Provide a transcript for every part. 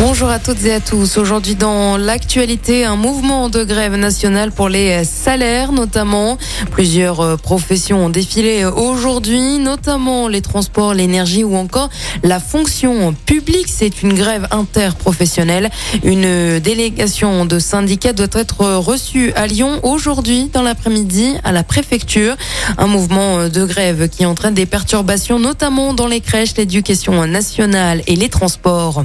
Bonjour à toutes et à tous. Aujourd'hui dans l'actualité, un mouvement de grève nationale pour les salaires notamment. Plusieurs euh, professions ont défilé aujourd'hui, notamment les transports, l'énergie ou encore la fonction publique. C'est une grève interprofessionnelle. Une délégation de syndicats doit être reçue à Lyon aujourd'hui dans l'après-midi à la préfecture. Un mouvement de grève qui entraîne des perturbations notamment dans les crèches, l'éducation nationale et les transports.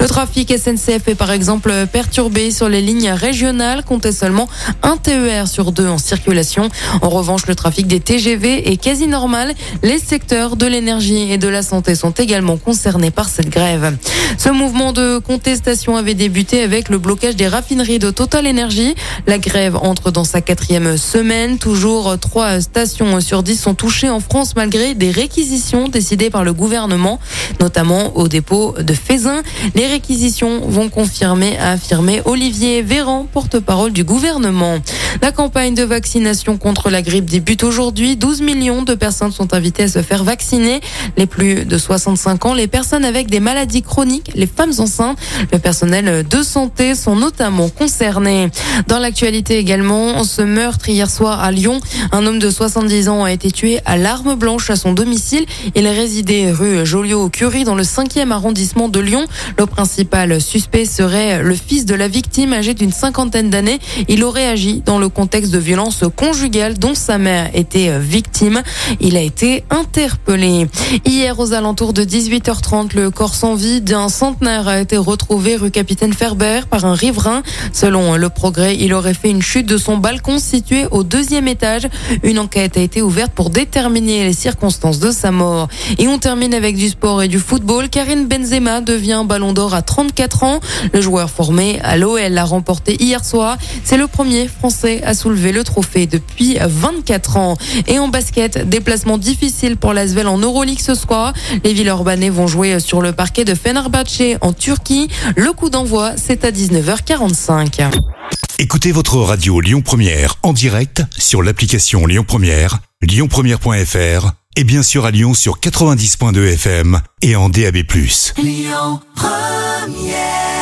Le trafic SNCF est par exemple perturbé sur les lignes régionales, comptez seulement un TER sur deux en circulation. En revanche, le trafic des TGV est quasi normal. Les secteurs de l'énergie et de la santé sont également concernés par cette grève. Ce mouvement de contestation avait débuté avec le blocage des raffineries de Total Energy. La grève entre dans sa quatrième semaine. Toujours trois stations sur dix sont touchées en France malgré des réquisitions décidées par le gouvernement, notamment au dépôt de Fézin. Les réquisitions vont confirmer, a affirmé Olivier Véran, porte-parole du gouvernement. La campagne de vaccination contre la grippe débute aujourd'hui. 12 millions de personnes sont invitées à se faire vacciner. Les plus de 65 ans, les personnes avec des maladies chroniques, les femmes enceintes, le personnel de santé sont notamment concernés. Dans l'actualité également, ce meurtre hier soir à Lyon, un homme de 70 ans a été tué à l'arme blanche à son domicile. Il résidait rue Joliot-Curie dans le 5e arrondissement de Lyon. Le principal suspect serait le fils de la victime âgé d'une cinquantaine d'années. Il aurait agi dans le contexte de violence conjugale dont sa mère était victime. Il a été interpellé. Hier aux alentours de 18h30, le corps sans vie d'un centenaire a été retrouvé rue Capitaine Ferber par un riverain. Selon le progrès, il aurait fait une chute de son balcon situé au deuxième étage. Une enquête a été ouverte pour déterminer les circonstances de sa mort. Et on termine avec du sport et du football. Karine Benzema devient ballon d'or à 34 ans. Le joueur formé à l'OL l'a remporté hier soir. C'est le premier Français à soulever le trophée depuis 24 ans. Et en basket, déplacement difficile pour l'Asvel en Euroleague ce soir. Les Villeurbanais vont jouer sur le parquet de Fenerbahçe en Turquie. Le coup d'envoi, c'est à 19h45. Écoutez votre radio Lyon Première en direct sur l'application Lyon Première, lyonpremière.fr et bien sûr à Lyon sur 90.2 FM et en DAB+. Lyon Première